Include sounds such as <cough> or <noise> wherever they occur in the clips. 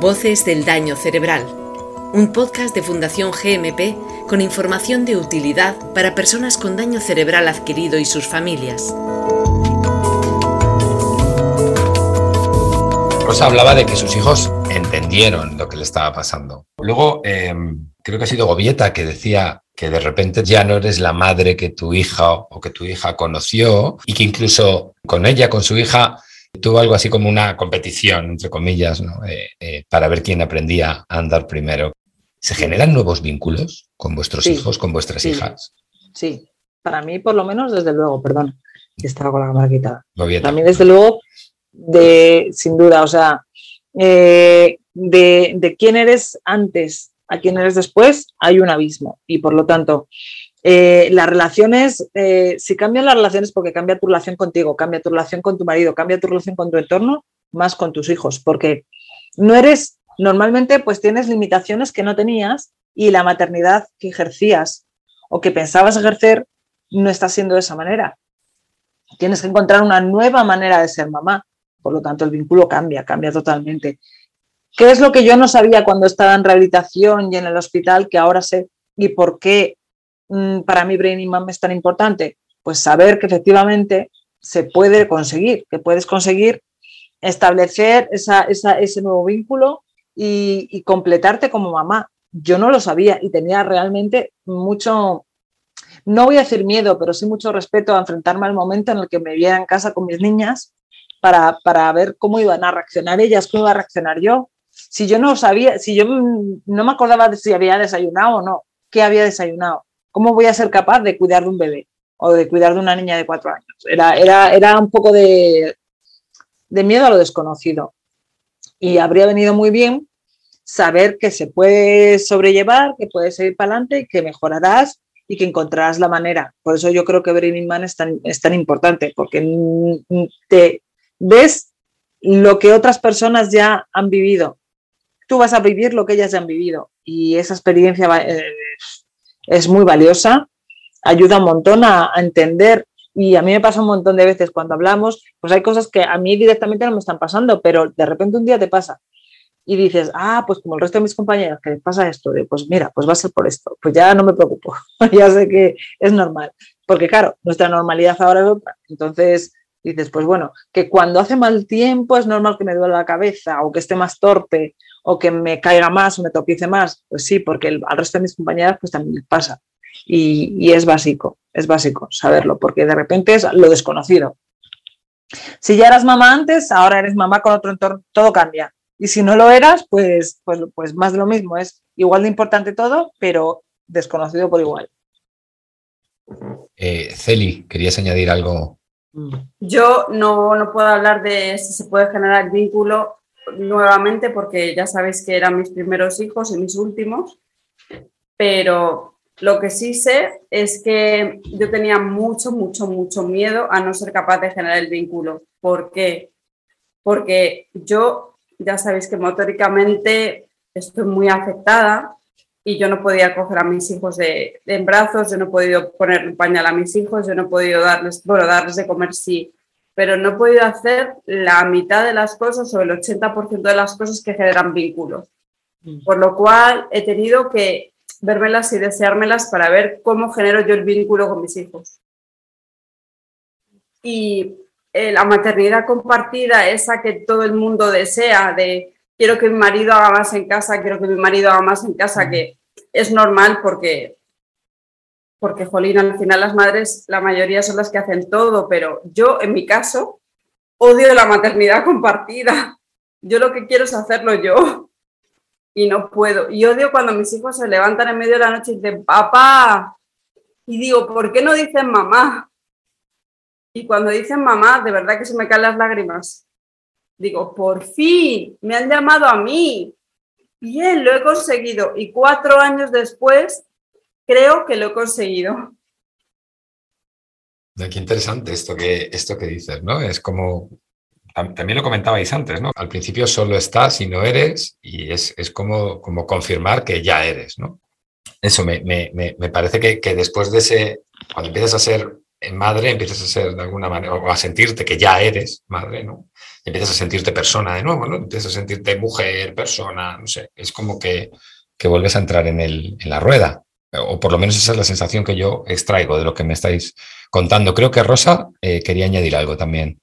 Voces del Daño Cerebral, un podcast de Fundación GMP con información de utilidad para personas con daño cerebral adquirido y sus familias. Rosa hablaba de que sus hijos entendieron lo que le estaba pasando. Luego, eh, creo que ha sido Gobieta que decía que de repente ya no eres la madre que tu hija o que tu hija conoció y que incluso con ella, con su hija, tuvo algo así como una competición, entre comillas, eh, eh, para ver quién aprendía a andar primero. ¿Se generan nuevos vínculos con vuestros hijos, con vuestras hijas? Sí, para mí por lo menos desde luego, perdón, estaba con la cámara quitada. Para mí desde luego, de, sin duda, o sea, eh, de, de quién eres antes a quién eres después, hay un abismo. Y por lo tanto, eh, las relaciones, eh, si cambian las relaciones porque cambia tu relación contigo, cambia tu relación con tu marido, cambia tu relación con tu entorno, más con tus hijos, porque no eres, normalmente pues tienes limitaciones que no tenías y la maternidad que ejercías o que pensabas ejercer no está siendo de esa manera. Tienes que encontrar una nueva manera de ser mamá. Por lo tanto, el vínculo cambia, cambia totalmente. ¿Qué es lo que yo no sabía cuando estaba en rehabilitación y en el hospital que ahora sé y por qué para mí Brain Mom es tan importante? Pues saber que efectivamente se puede conseguir, que puedes conseguir establecer ese nuevo vínculo y, completarte como mamá. Yo no lo sabía y tenía realmente mucho, no voy a decir miedo, pero sí mucho respeto a enfrentarme al momento en el que me viera en casa con mis niñas para, para ver cómo iban a reaccionar ellas, cómo iba a reaccionar yo. Si yo no sabía, si yo no me acordaba de si había desayunado o no, qué había desayunado. ¿Cómo voy a ser capaz de cuidar de un bebé o de cuidar de una niña de cuatro años? Era, era, era un poco de, de miedo a lo desconocido. Y habría venido muy bien saber que se puede sobrellevar, que puedes seguir para adelante, que mejorarás y que encontrarás la manera. Por eso yo creo que Burning Man es tan, es tan importante, porque te ves lo que otras personas ya han vivido. Tú vas a vivir lo que ellas ya han vivido y esa experiencia va, eh, es muy valiosa, ayuda un montón a, entender. Y a mí me pasa un montón de veces cuando hablamos, pues hay cosas que a mí directamente no me están pasando, pero de repente un día te pasa y dices, ah, pues como el resto de mis compañeros que les pasa esto, pues mira, pues va a ser por esto, pues ya no me preocupo, <laughs> ya sé que es normal, porque claro, nuestra normalidad ahora es otra, entonces dices, pues bueno, que cuando hace mal tiempo es normal que me duele la cabeza o que esté más torpe o que me caiga más o me topice más, pues sí, porque al resto de mis compañeras pues también les pasa. Y, es básico, es básico saberlo, porque de repente es lo desconocido. Si ya eras mamá antes, ahora eres mamá con otro entorno, todo cambia. Y si no lo eras, pues, pues, pues más de lo mismo, es igual de importante todo, pero desconocido por igual. Eh, Celi, ¿querías añadir algo? Yo no, no puedo hablar de si se puede generar vínculo nuevamente porque ya sabéis que eran mis primeros hijos y mis últimos, pero lo que sí sé es que yo tenía mucho, mucho, mucho miedo a no ser capaz de generar el vínculo. ¿Por qué? Porque yo, ya sabéis que motóricamente estoy muy afectada y yo no podía coger a mis hijos de, en brazos, yo no he podido poner un pañal a mis hijos, yo no he podido darles, bueno, darles de comer sí, pero no he podido hacer la mitad de las cosas o el 80% de las cosas que generan vínculos. Mm. Por lo cual he tenido que vermelas y deseármelas para ver cómo genero yo el vínculo con mis hijos. Y eh, la maternidad compartida, esa que todo el mundo desea, de quiero que mi marido haga más en casa, quiero que mi marido haga más en casa, mm. que es normal porque porque, jolín, al final las madres, la mayoría son las que hacen todo, pero yo, en mi caso, odio la maternidad <laughs> compartida. Yo lo que quiero es hacerlo yo y no puedo. Y odio cuando mis hijos se levantan en medio de la noche y dicen, papá, y digo, ¿por qué no dicen mamá? Y cuando dicen mamá, de verdad que se me caen las lágrimas. Digo, por fin, me han llamado a mí. Bien, lo he conseguido. Y cuatro años después creo que lo he conseguido. Qué interesante esto que, esto que dices, ¿no? Es como, también lo comentabais antes, ¿no? Al principio solo estás y no eres, y es, como, como confirmar que ya eres, ¿no? Eso me, parece que, después de ese, cuando empiezas a ser madre, empiezas a ser de alguna manera, o a sentirte que ya eres madre, ¿no? Empiezas a sentirte persona de nuevo, ¿no? Empiezas a sentirte mujer, persona, no sé, es como que, que vuelves a entrar en, el, en la rueda. O por lo menos esa es la sensación que yo extraigo de lo que me estáis contando. Creo que Rosa eh, quería añadir algo también.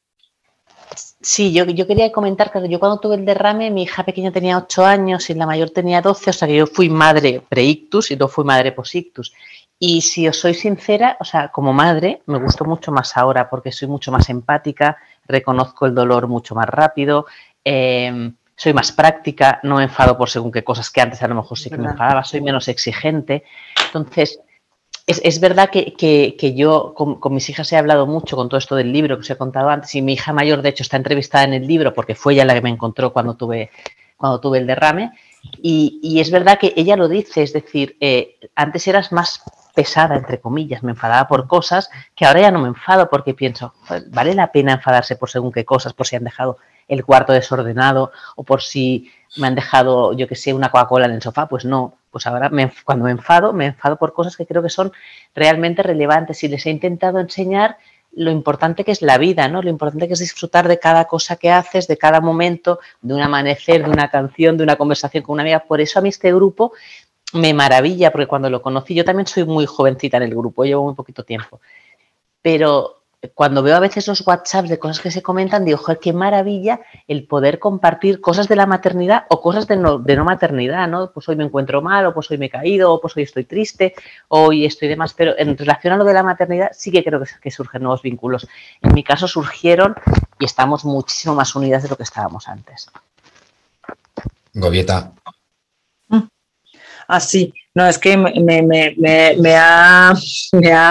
Sí, yo, yo, quería comentar que yo cuando tuve el derrame, mi hija pequeña tenía 8 años y la mayor tenía 12, o sea que yo fui madre pre-ictus y no fui madre post-ictus. Y si os soy sincera, o sea, como madre me gustó mucho más ahora porque soy mucho más empática, reconozco el dolor mucho más rápido, em, soy más práctica, no me enfado por según qué cosas que antes a lo mejor sí que me enfadaba, soy menos exigente. Entonces, es, verdad que, yo con, mis hijas he hablado mucho con todo esto del libro que os he contado antes y mi hija mayor de hecho está entrevistada en el libro porque fue ella la que me encontró cuando tuve, cuando tuve el derrame y, es verdad que ella lo dice, es decir, eh, antes eras más pesada, entre comillas, me enfadaba por cosas que ahora ya no me enfado porque pienso, vale la pena enfadarse por según qué cosas, por si han dejado el cuarto desordenado o por si me han dejado, yo que sé, una Coca-Cola en el sofá, pues no, pues ahora cuando me enfado, me enfado por cosas que creo que son realmente relevantes y les he intentado enseñar lo importante que es la vida, ¿no? Lo importante que es disfrutar de cada cosa que haces, de cada momento, de un amanecer, de una canción, de una conversación con una amiga. Por eso a mí este grupo me maravilla, porque cuando lo conocí, yo también soy muy jovencita en el grupo, llevo muy poquito tiempo, pero cuando veo a veces los WhatsApps de cosas que se comentan, digo, joder, qué maravilla el poder compartir cosas de la maternidad o cosas de no, maternidad, ¿no? Pues hoy me encuentro mal, o pues hoy me he caído, o pues hoy estoy triste, hoy estoy de más, pero en relación a lo de la maternidad sí que creo que, que surgen nuevos vínculos. En mi caso surgieron y estamos muchísimo más unidas de lo que estábamos antes. Gobieta, así. No, es que me, ha,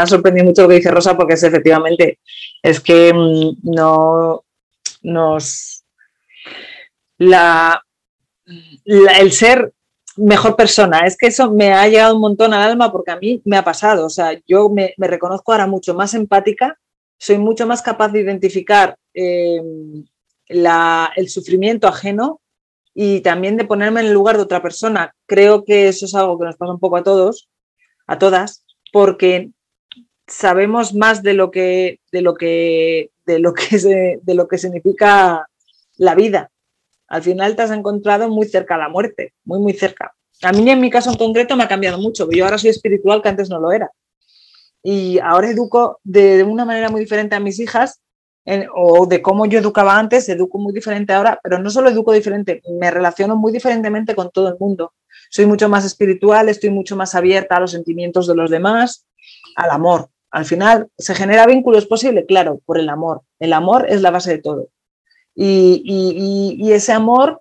sorprendido mucho lo que dice Rosa porque es efectivamente, es que mm, no nos... La, el ser mejor persona, es que eso me ha llegado un montón al alma porque a mí me ha pasado, o sea, yo me, reconozco ahora mucho más empática, soy mucho más capaz de identificar eh, el sufrimiento ajeno y también de ponerme en el lugar de otra persona. Creo que eso es algo que nos pasa un poco a todos, a todas, porque sabemos más de lo que, de lo que, de lo que, de lo que significa la vida. Al final te has encontrado muy cerca a la muerte, muy, muy cerca. A mí en mi caso en concreto me ha cambiado mucho, yo ahora soy espiritual que antes no lo era. Y ahora educo de una manera muy diferente a mis hijas o de cómo yo educaba antes, educo muy diferente ahora, pero no solo educo diferente, me relaciono muy diferentemente con todo el mundo. Soy mucho más espiritual, estoy mucho más abierta a los sentimientos de los demás, al amor. Al final, ¿se genera vínculos posible? Claro, por el amor. El amor es la base de todo. Y, y ese amor,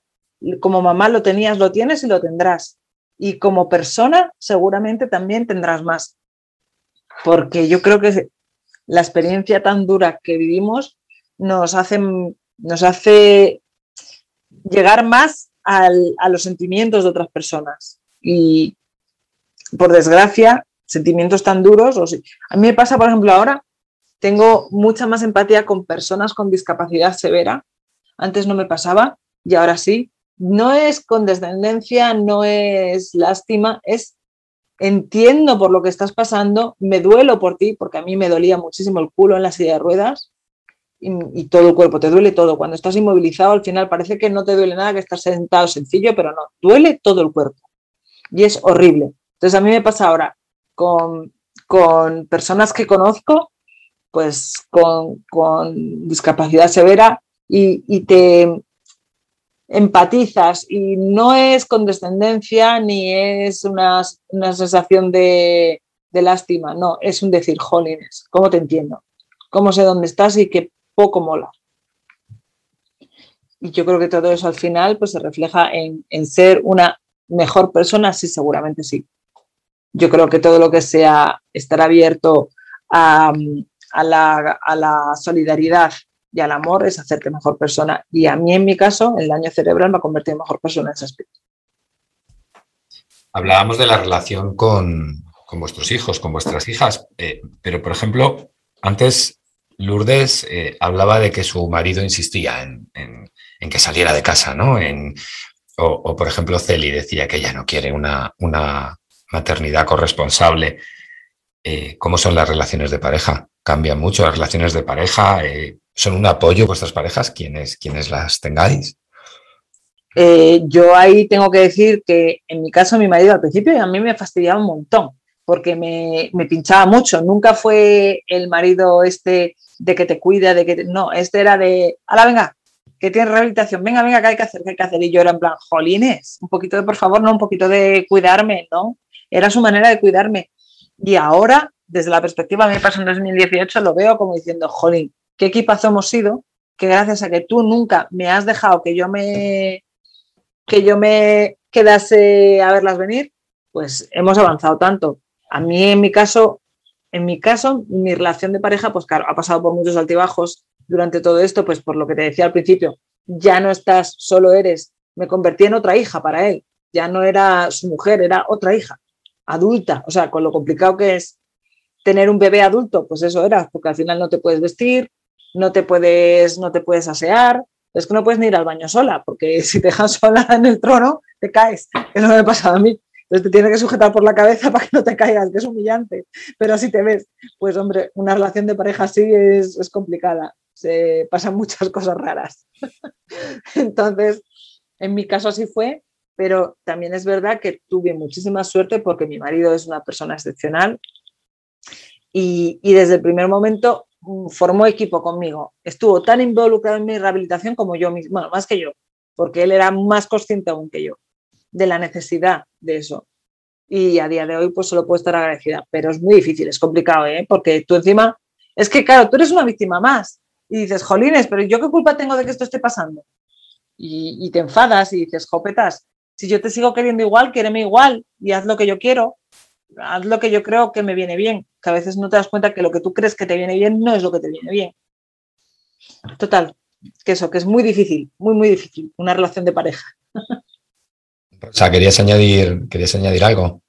como mamá lo tenías, lo tienes y lo tendrás. Y como persona, seguramente también tendrás más. Porque yo creo que la experiencia tan dura que vivimos nos hace, llegar más a los sentimientos de otras personas. Y por desgracia, sentimientos tan duros, a mí me pasa, por ejemplo, ahora, tengo mucha más empatía con personas con discapacidad severa. Antes no me pasaba y ahora sí. No es condescendencia, no es lástima, es entiendo por lo que estás pasando, me duelo por ti, porque a mí me dolía muchísimo el culo en la silla de ruedas y, todo el cuerpo, te duele todo. Cuando estás inmovilizado, al final parece que no te duele nada, que estás sentado sencillo, pero no, duele todo el cuerpo. Y es horrible. Entonces a mí me pasa ahora con, personas que conozco, pues con, discapacidad severa, y te, empatizas y no es condescendencia ni es una, sensación de, lástima, no, es un decir, jolines, ¿cómo te entiendo? ¿Cómo sé dónde estás y qué poco mola? Y yo creo que todo eso al final pues, se refleja en, ser una mejor persona, sí, seguramente sí. Yo creo que todo lo que sea estar abierto a, la, a la solidaridad y al amor es hacerte mejor persona. Y a mí, en mi caso, el daño cerebral me ha convertido en mejor persona en ese aspecto. Hablábamos de la relación con, vuestros hijos, con vuestras hijas, eh, pero por ejemplo, antes Lourdes eh, hablaba de que su marido insistía en, que saliera de casa, ¿no? o, por ejemplo, Celi decía que ella no quiere una, una maternidad corresponsable. Eh, ¿Cómo son las relaciones de pareja? cambia mucho las relaciones de pareja. ¿Son un apoyo vuestras parejas quienes, quienes las tengáis? Eh, yo ahí tengo que decir que en mi caso mi marido al principio a mí me fastidiaba un montón porque me, pinchaba mucho. Nunca fue el marido este de que te cuida, de que no, este era de, ala, venga, que tienes rehabilitación, venga, venga, que hay que hacer, que hay que hacer. Y yo era en plan, jolines, un poquito de, por favor, no, un poquito de cuidarme, ¿no? Era su manera de cuidarme. Y ahora, desde la perspectiva, a mí me pasó en 2018, lo veo como diciendo, jolín, qué equipazo hemos sido, que gracias a que tú nunca me has dejado que yo me, que yo me quedase a verlas venir, pues hemos avanzado tanto. A mí, en mi caso, en mi caso, mi relación de pareja, pues claro, ha pasado por muchos altibajos durante todo esto, pues por lo que te decía al principio, ya no estás, solo eres, me convertí en otra hija para él, ya no era su mujer, era otra hija, adulta, o sea, con lo complicado que es tener un bebé adulto, pues eso era, porque al final no te puedes vestir, no te puedes, no te puedes asear, es que no puedes ni ir al baño sola, porque <laughs> si te dejas sola en el trono, te caes. Eso me ha pasado a mí. Entonces te tienes que sujetar por la cabeza <laughs> para que no te caigas, que es humillante. Pero así te ves. Pues hombre, una relación de pareja así es, es complicada. Se pasan muchas <laughs> cosas raras. Entonces, en mi caso así fue, pero también es verdad que tuve muchísima suerte porque mi marido es una persona excepcional y, y desde el primer momento formó equipo conmigo. Estuvo tan involucrado en mi rehabilitación como yo mismo, más que yo, porque él era más consciente aún que yo de la necesidad de eso. Y a día de hoy, pues solo puedo estar agradecida, pero es muy difícil, es complicado, ¿eh? porque tú encima, es que claro, tú eres una víctima más y dices, jolines, pero ¿yo qué culpa tengo de que esto esté pasando? Y, y te enfadas y dices, jopetas, si yo te sigo queriendo igual, quéreme igual y haz lo que yo quiero haz lo que yo creo que me viene bien, que a veces no te das cuenta que lo que tú crees que te viene bien no es lo que te viene bien. Total, que eso, que es muy difícil, muy, muy difícil, una relación de pareja. O sea, ¿querías añadir, ¿querías añadir algo?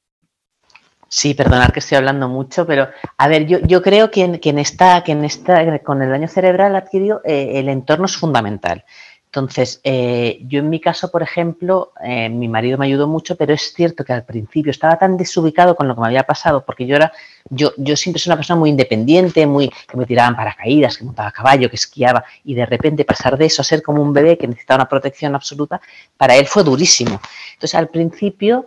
Sí, perdonad que estoy hablando mucho, pero a ver, yo, yo creo que en, que en esta, que en esta, con el daño cerebral adquirido, eh, el entorno es fundamental. Entonces, eh, yo en mi caso, por ejemplo, eh, mi marido me ayudó mucho, pero es cierto que al principio estaba tan desubicado con lo que me había pasado, porque yo era, yo, yo siempre soy una persona muy independiente, muy que me tiraban paracaídas, que montaba a caballo, que esquiaba, y de repente pasar de eso a ser como un bebé que necesitaba una protección absoluta, para él fue durísimo. Entonces, al principio,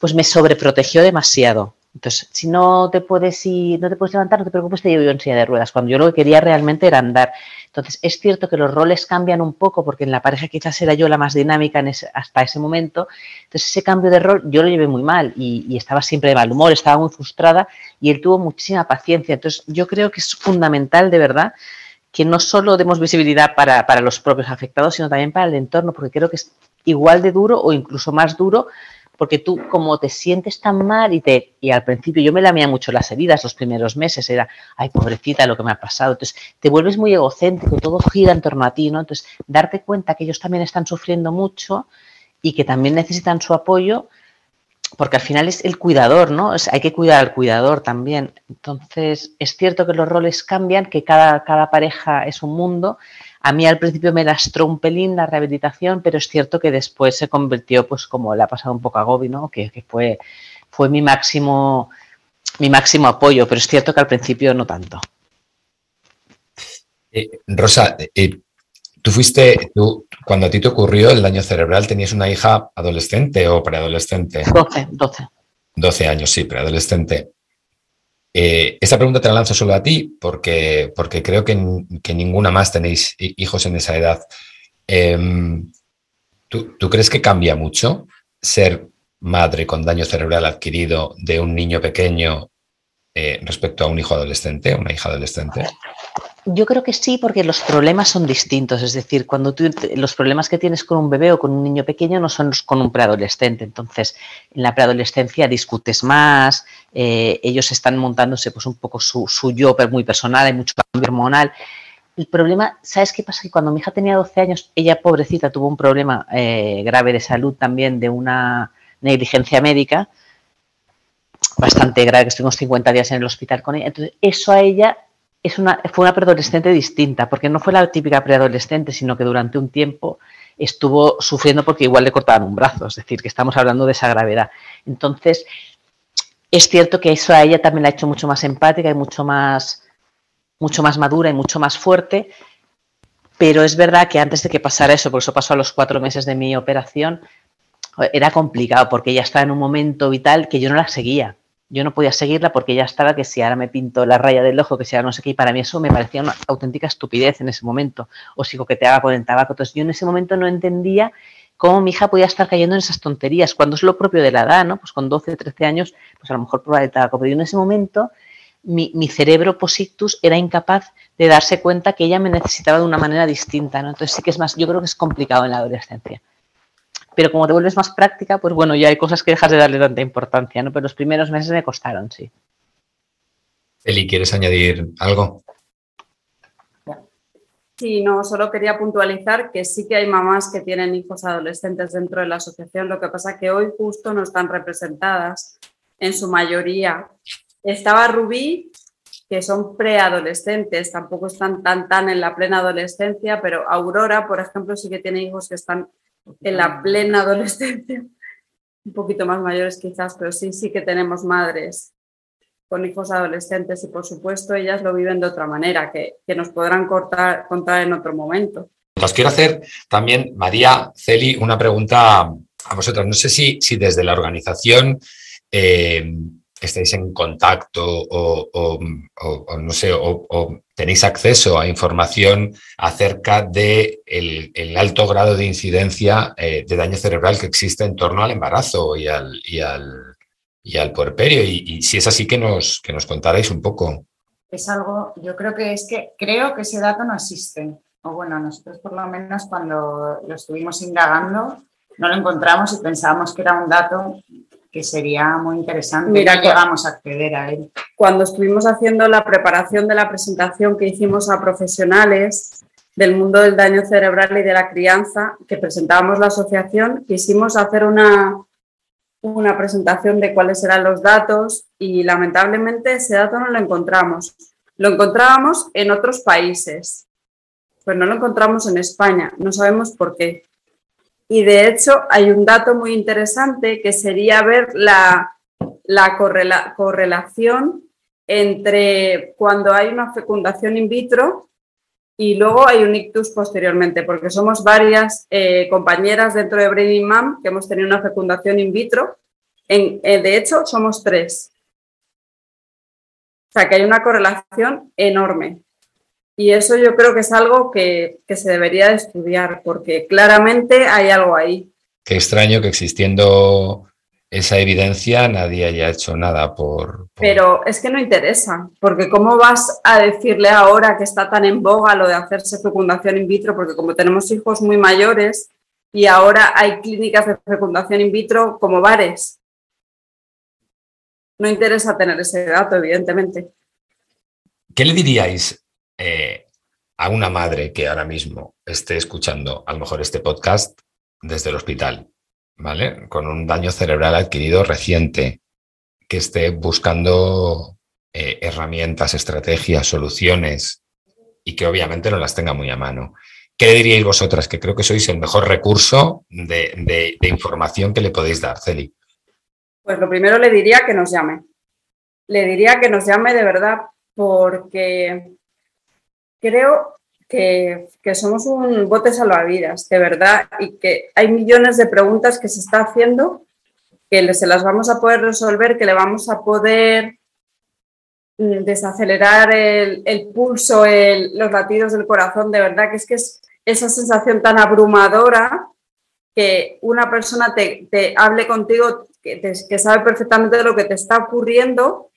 pues me sobreprotegió demasiado. Entonces, si no te puedes ir, no te puedes levantar, no te preocupes, te llevo yo en silla de ruedas. Cuando yo lo que quería realmente era andar. Entonces, es cierto que los roles cambian un poco, porque en la pareja quizás era yo la más dinámica hasta ese momento. Entonces, ese cambio de rol yo lo llevé muy mal y, estaba siempre de mal humor, estaba muy frustrada y él tuvo muchísima paciencia. Entonces, yo creo que es fundamental, de verdad, que no solo demos visibilidad para, para los propios afectados, sino también para el entorno, porque creo que es igual de duro o incluso más duro porque tú como te sientes tan mal y te y al principio yo me lamía mucho las heridas los primeros meses, era, ay, pobrecita, lo que me ha pasado. Entonces, te vuelves muy egocéntrico, todo gira en torno a ti, ¿no? Entonces, darte cuenta que ellos también están sufriendo mucho y que también necesitan su apoyo, porque al final es el cuidador, ¿no? hay que cuidar al cuidador también. Entonces, es cierto que los roles cambian, que cada, cada pareja es un mundo a mí al principio me lastró un pelín la rehabilitación, pero es cierto que después se convirtió, pues como le ha pasado un poco a Gobi, ¿no? Que, fue, fue mi máximo, mi máximo apoyo, pero es cierto que al principio no tanto. Eh, Rosa, eh, tú fuiste, tú, cuando a ti te ocurrió el daño cerebral, ¿tenías una hija adolescente o preadolescente? 12, 12. 12 años, sí, preadolescente. Eh, esta pregunta te la lanzo solo a ti porque, porque creo que, ninguna más tenéis hijos en esa edad. Em, ¿tú, crees que cambia mucho ser madre con daño cerebral adquirido de un niño pequeño eh, respecto a un hijo adolescente, una hija adolescente? Yo creo que sí, porque los problemas son distintos. Es decir, cuando tú, los problemas que tienes con un bebé o con un niño pequeño no son con un preadolescente. Entonces, en la preadolescencia discutes más, eh, ellos están montándose pues un poco su, su yo muy personal, hay mucho cambio hormonal. El problema, ¿sabes qué pasa? Que cuando mi hija tenía 12 años, ella pobrecita tuvo un problema eh, grave de salud también de una negligencia médica bastante grave, que estuvimos 50 días en el hospital con ella. Entonces, eso a ella es una, fue una preadolescente distinta, porque no fue la típica preadolescente, sino que durante un tiempo estuvo sufriendo porque igual le cortaban un brazo, es decir, que estamos hablando de esa gravedad. Entonces, es cierto que eso a ella también la ha hecho mucho más empática y mucho más mucho más madura y mucho más fuerte. Pero es verdad que antes de que pasara eso, porque eso pasó a los cuatro meses de mi operación, era complicado porque ella estaba en un momento vital que yo no la seguía. Yo no podía seguirla porque ella estaba que si ahora me pinto la raya del ojo, que si ahora no sé qué, y para mí eso me parecía una auténtica estupidez en ese momento. O si coqueteaba con el tabaco. Entonces yo en ese momento no entendía cómo mi hija podía estar cayendo en esas tonterías, cuando es lo propio de la edad, ¿no? Pues con 12, 13 años, pues a lo mejor probar el tabaco. Pero yo en ese momento mi, mi, cerebro posictus era incapaz de darse cuenta que ella me necesitaba de una manera distinta, ¿no? Entonces sí que es más, yo creo que es complicado en la adolescencia pero como te vuelves más práctica, pues bueno, ya hay cosas que dejas de darle tanta importancia, ¿no? Pero los primeros meses me costaron, sí. Eli, ¿quieres añadir algo? Sí, no, solo quería puntualizar que sí que hay mamás que tienen hijos adolescentes dentro de la asociación, lo que pasa que hoy justo no están representadas en su mayoría. Estaba Rubí, que son preadolescentes, tampoco están tan tan en la plena adolescencia, pero Aurora, por ejemplo, sí que tiene hijos que están en la plena adolescencia, <laughs> un poquito más mayores quizás, pero sí, sí que tenemos madres con hijos adolescentes y por supuesto ellas lo viven de otra manera, que, nos podrán contar en otro momento. Os quiero hacer también, María, Celi, una pregunta a vosotras. No sé si, si desde la organización eh, estáis en contacto o, no sé, o, tenéis acceso a información acerca de el, alto grado de incidencia eh, de daño cerebral que existe en torno al embarazo y al, y al, y al puerperio. Y, si es así, que nos, que nos contarais un poco. Es algo, yo creo que es que creo que ese dato no existe. O bueno, nosotros por lo menos cuando lo estuvimos indagando, no lo encontramos y pensábamos que era un dato que sería muy interesante. Mira, que vamos a acceder a él. Cuando estuvimos haciendo la preparación de la presentación que hicimos a profesionales del mundo del daño cerebral y de la crianza, que presentábamos la asociación, quisimos hacer una, una presentación de cuáles eran los datos y lamentablemente ese dato no lo encontramos. Lo encontrábamos en otros países, pero no lo encontramos en España. No sabemos por qué. Y de hecho hay un dato muy interesante que sería ver la, correlación entre cuando hay una fecundación in vitro y luego hay un ictus posteriormente, porque somos varias eh, compañeras dentro de Brain Mam que hemos tenido una fecundación in vitro. Eh, de hecho, somos tres. O sea, que hay una correlación enorme. Y eso yo creo que es algo que, se debería de estudiar, porque claramente hay algo ahí. Qué extraño que existiendo esa evidencia nadie haya hecho nada por, Pero es que no interesa, porque ¿cómo vas a decirle ahora que está tan en boga lo de hacerse fecundación in vitro? Porque como tenemos hijos muy mayores y ahora hay clínicas de fecundación in vitro como bares. No interesa tener ese dato, evidentemente. ¿Qué le diríais eh, a una madre que ahora mismo esté escuchando a lo mejor este podcast desde el hospital, ¿vale? Con un daño cerebral adquirido reciente, que esté buscando eh, herramientas, estrategias, soluciones y que obviamente no las tenga muy a mano. ¿Qué le diríais vosotras? Que creo que sois el mejor recurso de, de información que le podéis dar, Celi. Pues lo primero le diría que nos llame. Le diría que nos llame de verdad porque creo que, somos un bote salvavidas, de verdad, y que hay millones de preguntas que se está haciendo que se las vamos a poder resolver, que le vamos a poder mm, desacelerar el, pulso, los latidos del corazón, de verdad que es que es esa sensación tan abrumadora que una persona te, hable contigo, que, que sabe perfectamente de lo que te está ocurriendo,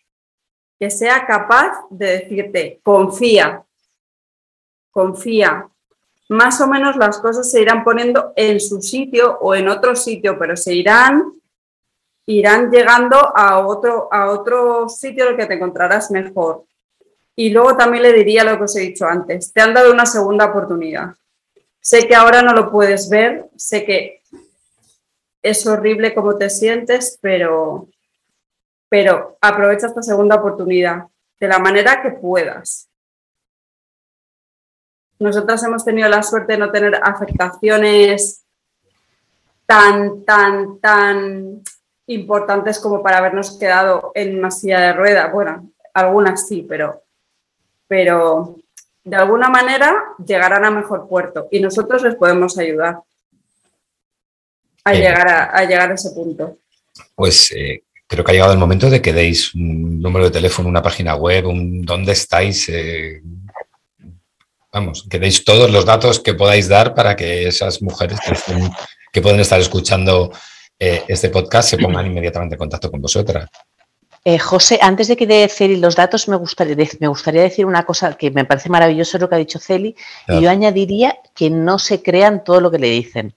que sea capaz de decirte, confía, confía. Más o menos las cosas se irán poniendo en su sitio o en otro sitio, pero se irán, irán llegando a otro, a otro sitio en el que te encontrarás mejor. Y luego también le diría lo que os he dicho antes, te han dado una segunda oportunidad. Sé que ahora no lo puedes ver, sé que es horrible cómo te sientes, pero, pero aprovecha esta segunda oportunidad de la manera que puedas. Nosotras hemos tenido la suerte de no tener afectaciones tan, tan, tan importantes como para habernos quedado en una silla de ruedas. Bueno, algunas sí, pero, pero de alguna manera llegarán a mejor puerto y nosotros les podemos ayudar a, llegar, a, llegar a ese punto. Pues eh, creo que ha llegado el momento de que deis un número de teléfono, una página web, un dónde estáis. Eh, vamos, que deis todos los datos que podáis dar para que esas mujeres que, pueden estar escuchando eh, este podcast se pongan inmediatamente en contacto con vosotras. Eh, José, antes de que dé Celi los datos, me gustaría, me gustaría decir una cosa que me parece maravilloso lo que ha dicho Celi, y yo añadiría que no se crean todo lo que le dicen.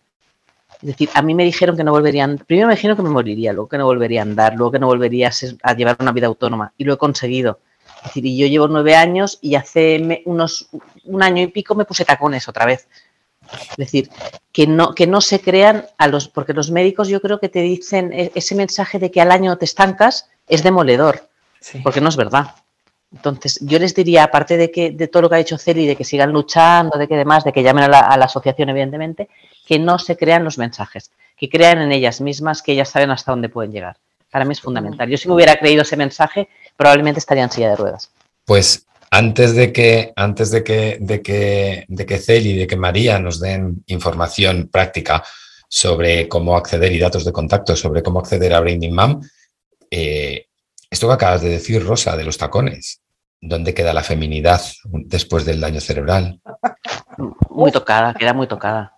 Es decir, a mí me dijeron que no volverían, primero me dijeron que me moriría, luego que no volvería a andar, luego que no volvería a, llevar una vida autónoma, y lo he conseguido. Es decir, y yo llevo nueve años y hace unos un año y pico me puse tacones otra vez. Es decir, que no, que no se crean a los, porque los médicos yo creo que te dicen e, ese mensaje de que al año te estancas es demoledor, porque no es verdad. Entonces, yo les diría, aparte de que de todo lo que ha dicho Celi, de que sigan luchando, de que demás, de que llamen a la, a la, asociación, evidentemente, que no se crean los mensajes, que crean en ellas mismas, que ellas saben hasta dónde pueden llegar. Para mí es fundamental. Yo si me hubiera creído ese mensaje, probablemente estaría en silla de ruedas. Pues antes de que, antes de que, de que, de que Celi y de que María nos den información práctica sobre cómo acceder y datos de contacto sobre cómo acceder a Branding Mom, eh, esto que acabas de decir, Rosa, de los tacones, ¿dónde queda la feminidad después del daño cerebral? Muy tocada, queda muy tocada.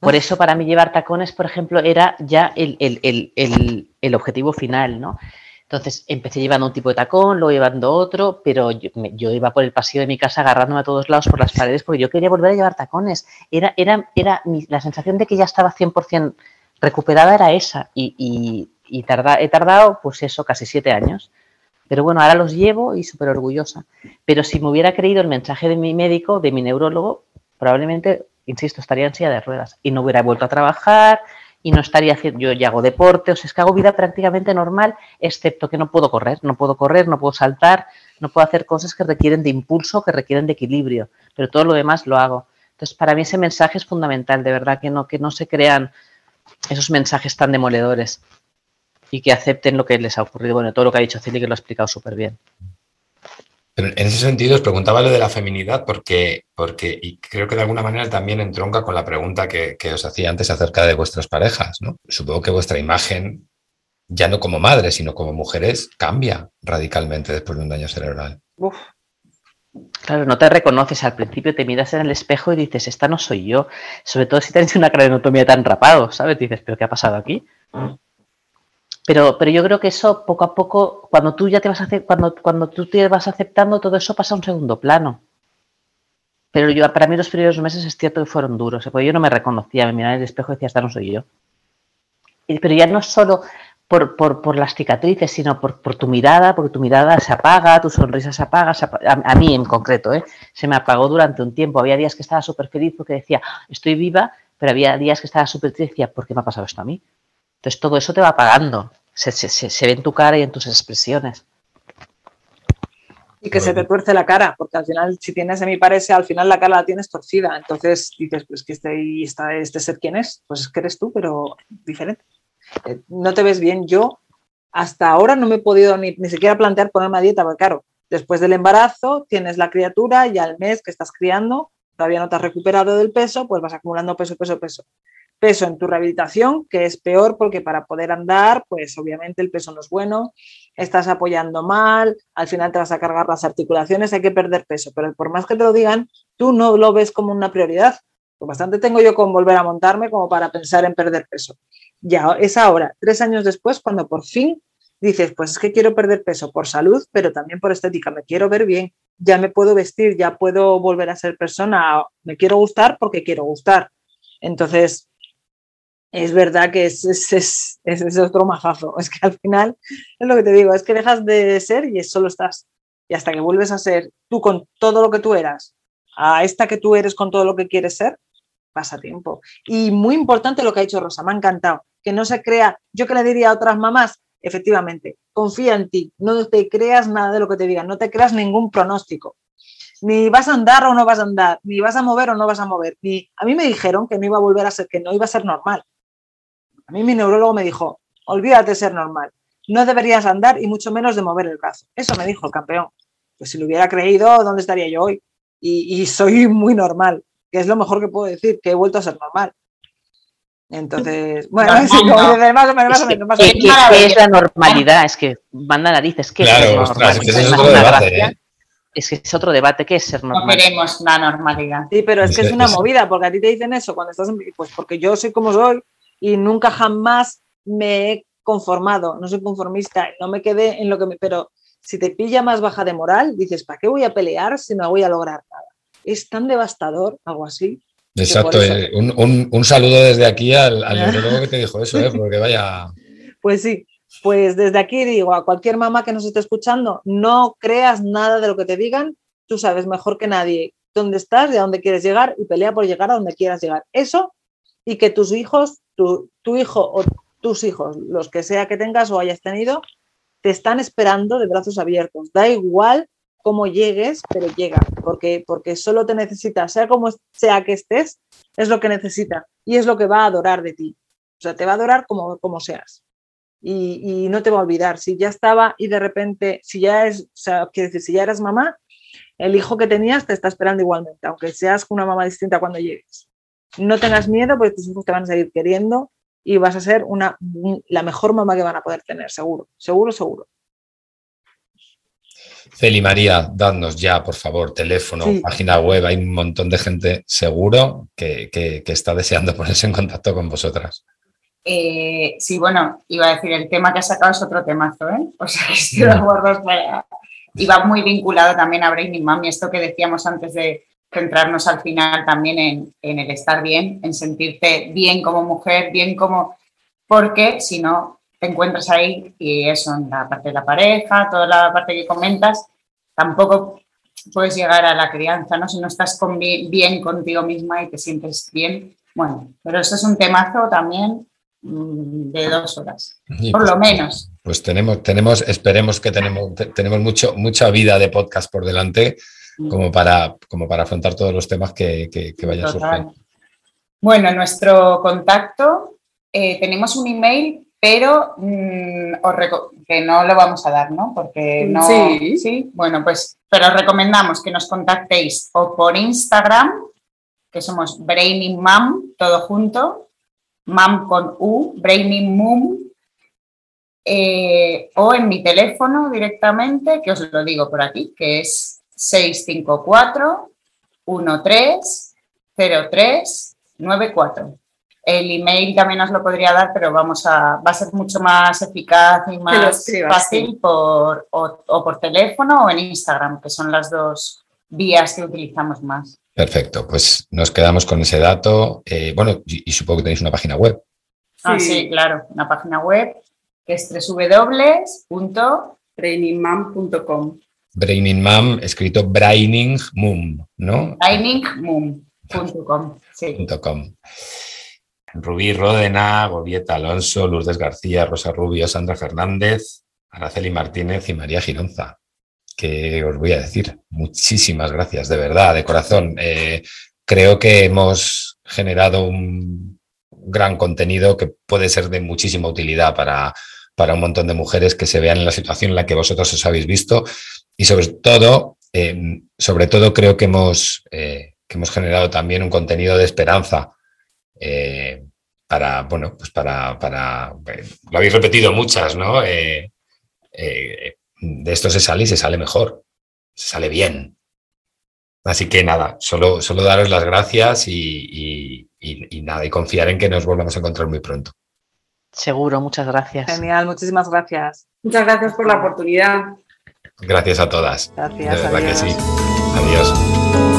Por eso para mí llevar tacones, por ejemplo, era ya el, el objetivo final, ¿no? Entonces empecé llevando un tipo de tacón, luego llevando otro, pero yo, iba por el pasillo de mi casa agarrándome a todos lados por las paredes porque yo quería volver a llevar tacones. Era, era, era la sensación de que ya estaba 100% recuperada era esa y, he tardado pues eso, casi siete años. Pero bueno, ahora los llevo y súper orgullosa. Pero si me hubiera creído el mensaje de mi médico, de mi neurólogo, probablemente, insisto, estaría en silla de ruedas y no hubiera vuelto a trabajar, y no estaría haciendo, yo ya hago deporte, o sea, es que hago vida prácticamente normal, excepto que no puedo correr, no puedo correr, no puedo saltar, no puedo hacer cosas que requieren de impulso, que requieren de equilibrio, pero todo lo demás lo hago. Entonces, para mí ese mensaje es fundamental, de verdad, que no, que no se crean esos mensajes tan demoledores y que acepten lo que les ha ocurrido. Bueno, todo lo que ha dicho Cili, que lo ha explicado súper bien. Pero en ese sentido os preguntaba lo de la feminidad porque, porque y creo que de alguna manera también entronca con la pregunta que, os hacía antes acerca de vuestras parejas. ¿no? Supongo que vuestra imagen, ya no como madres, sino como mujeres, cambia radicalmente después de un daño cerebral. Claro, no te reconoces. Al principio te miras en el espejo y dices, esta no soy yo. Sobre todo si tienes una craniotomía tan rapado, ¿sabes? Dices, ¿pero qué ha pasado aquí? Pero, pero yo creo que eso poco a poco, cuando tú ya te vas a hacer, cuando, cuando tú te vas aceptando, todo eso pasa a un segundo plano. Pero yo, para mí los primeros meses es cierto que fueron duros, porque yo no me reconocía, me miraba en el espejo y decía, esta no soy yo. pero ya no solo por, por, por las cicatrices, sino por, por, tu mirada, porque tu mirada se apaga, tu sonrisa se apaga, a, mí en concreto, ¿eh? se me apagó durante un tiempo. Había días que estaba súper feliz porque decía, estoy viva, pero había días que estaba súper triste y decía, ¿por qué me ha pasado esto a mí? Entonces todo eso te va apagando, se, se, ve en tu cara y en tus expresiones. Y que se te tuerce la cara, porque al final, si tienes a mi parece, al final la cara la tienes torcida. Entonces dices, pues que este, está, este ser quién es, pues es que eres tú, pero diferente. Eh, no te ves bien. Yo hasta ahora no me he podido ni, ni siquiera plantear ponerme a dieta, porque claro, después del embarazo tienes la criatura y al mes que estás criando, todavía no te has recuperado del peso, pues vas acumulando peso, peso, peso peso en tu rehabilitación, que es peor porque para poder andar, pues obviamente el peso no es bueno, estás apoyando mal, al final te vas a cargar las articulaciones, hay que perder peso, pero por más que te lo digan, tú no lo ves como una prioridad. Pues bastante tengo yo con volver a montarme como para pensar en perder peso. Ya es ahora, tres años después, cuando por fin dices, pues es que quiero perder peso por salud, pero también por estética, me quiero ver bien, ya me puedo vestir, ya puedo volver a ser persona, me quiero gustar porque quiero gustar. Entonces, es verdad que es, es, es, otro mazazo. <laughs> Es que al final, es lo que te digo, es que dejas de ser y solo estás. Y hasta que vuelves a ser tú con todo lo que tú eras, a esta que tú eres con todo lo que quieres ser, pasa tiempo. Y muy importante lo que ha dicho Rosa, me ha encantado, que no se crea, yo que le diría a otras mamás, efectivamente, confía en ti, no te creas nada de lo que te digan, no te creas ningún pronóstico. Ni vas a andar o no vas a andar, ni vas a mover o no vas a mover. Ni, a mí me dijeron que no iba a volver a ser, que no iba a ser normal a mí mi neurólogo me dijo, olvídate de ser normal, no deberías andar y mucho menos de mover el brazo. Eso me dijo el campeón. Pues si lo hubiera creído, ¿dónde estaría yo hoy? Y, soy muy normal, que es lo mejor que puedo decir, que he vuelto a ser normal. Entonces, bueno, <laughs> es, más o menos, ¿Qué, es la normalidad? Es que manda narices. ¿qué claro, es, ostras, es, es otro debate, ¿eh? Es que es otro debate, ¿qué es ser normal? No queremos la normalidad. Sí, pero es que es una movida, porque a ti te dicen eso cuando estás en... Pues porque yo soy como soy y nunca jamás me he conformado, no soy conformista, no me quedé en lo que me... Pero si te pilla más baja de moral, dices, ¿para qué voy a pelear si no voy a lograr nada? Es tan devastador, algo así. Exacto, eh, un, saludo desde aquí al, al <laughs> neurólogo que te dijo eso, ¿eh? porque vaya... Pues sí, pues desde aquí digo a cualquier mamá que nos esté escuchando, no creas nada de lo que te digan, tú sabes mejor que nadie dónde estás y a dónde quieres llegar y pelea por llegar a donde quieras llegar. Eso y que tus hijos, tu, hijo o tus hijos, los que sea que tengas o hayas tenido, te están esperando de brazos abiertos. Da igual cómo llegues, pero llega, porque, porque solo te necesita, sea como sea que estés, es lo que necesita y es lo que va a adorar de ti. O sea, te va a adorar como, como seas. Y, no te va a olvidar. Si ya estaba y de repente, si ya es, o sea, decir, si ya eras mamá, el hijo que tenías te está esperando igualmente, aunque seas una mamá distinta cuando llegues. No tengas miedo porque tus hijos te van a seguir queriendo y vas a ser una, la mejor mamá que van a poder tener, seguro, seguro, seguro. Feli María, dadnos ya, por favor, teléfono, página web. Hay un montón de gente seguro que, está deseando <laughs> ponerse en contacto con vosotras. Eh, sí, bueno, iba a decir, el tema que has sacado es otro temazo, ¿eh? <laughs> O sea, que estoy de acuerdo para... Y va muy vinculado también a Brain Mami, esto que decíamos antes de centrarnos al final también en, en el estar bien, en sentirte bien como mujer, bien como... Porque si no, te encuentras ahí y eso, en la parte de la pareja, toda la parte que comentas, tampoco puedes llegar a la crianza, ¿no? Si no estás bien, contigo misma y te sientes bien. Bueno, pero eso es un temazo también mm, de dos horas, por pues lo menos. Pues tenemos, tenemos, esperemos que tenemos, tenemos mucho, mucha vida de podcast por delante. Como para, como para afrontar todos los temas que, que, vayan surgiendo. Bueno, nuestro contacto, eh, tenemos un email pero mm, que no lo vamos a dar, ¿no? Porque no. Sí. sí. Bueno, pues, pero os recomendamos que nos contactéis o por Instagram, que somos Braining Mom, todo junto, Mam con U, Braining Mom, eh, o en mi teléfono directamente, que os lo digo por aquí, que es 654 130394 el email también os lo podría dar, pero vamos a, va a ser mucho más eficaz y más fácil por, o, por teléfono o en Instagram, que son las dos vías que utilizamos más. Perfecto, pues nos quedamos con ese dato. Eh, bueno, y, supongo que tenéis una página web. Ah, sí, claro, una página web que es www.brainingmam.com. Brainingmam, escrito Brainingmum, ¿no? Brainingmum.com, sí. Rubí Rodena, Gobieta Alonso, Lourdes García, Rosa Rubio, Sandra Fernández, Araceli Martínez y María Gironza. Que os voy a decir, muchísimas gracias, de verdad, de corazón. Eh, creo que hemos generado un gran contenido que puede ser de muchísima utilidad para, para un montón de mujeres que se vean en la situación en la que vosotros os habéis visto y sobre todo, eh, sobre todo creo que hemos, eh, que hemos generado también un contenido de esperanza eh, para, bueno, pues para, para eh, lo habéis repetido muchas, ¿no? Eh, de esto se sale y se sale mejor, se sale bien. Así que nada, solo, solo daros las gracias y, nada, y confiar en que nos volvamos a encontrar muy pronto. Seguro, muchas gracias. Genial, muchísimas gracias. Muchas gracias por la oportunidad. Gracias a todas. Gracias. De verdad que sí. Adiós.